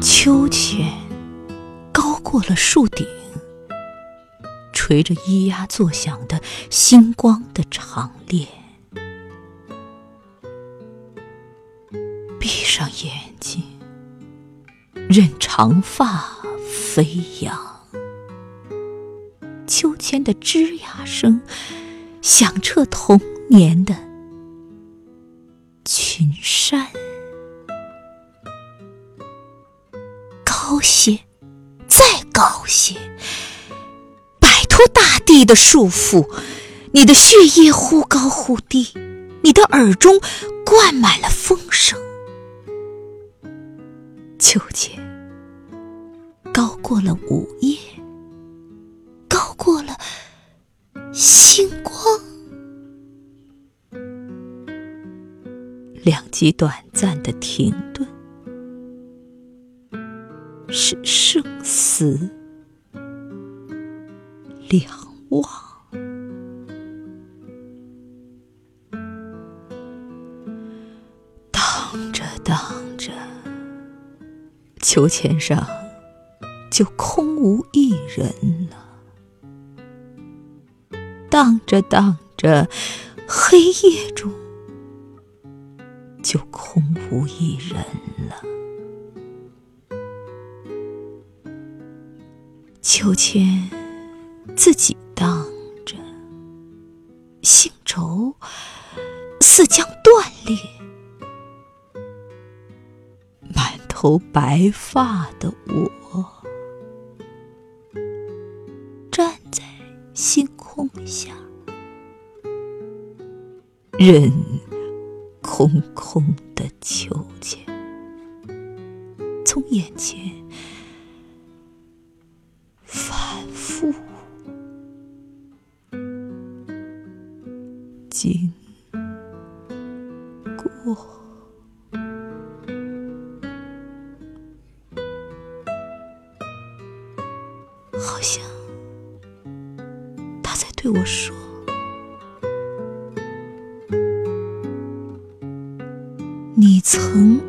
秋千高过了树顶，垂着咿呀作响的星光的长链。闭上眼睛，任长发飞扬，秋千的吱呀声响彻童年的群山。些，再高些，摆脱大地的束缚。你的血液忽高忽低，你的耳中灌满了风声。秋千高过了午夜，高过了星光。两极短暂的停顿。是生死两忘，荡着荡着，秋千上就空无一人了；荡着荡着，黑夜中就空无一人秋千自己荡着，星轴似将断裂。满头白发的我，站在星空下，任空空的秋千从眼前。经过，好像他在对我说：“你曾。”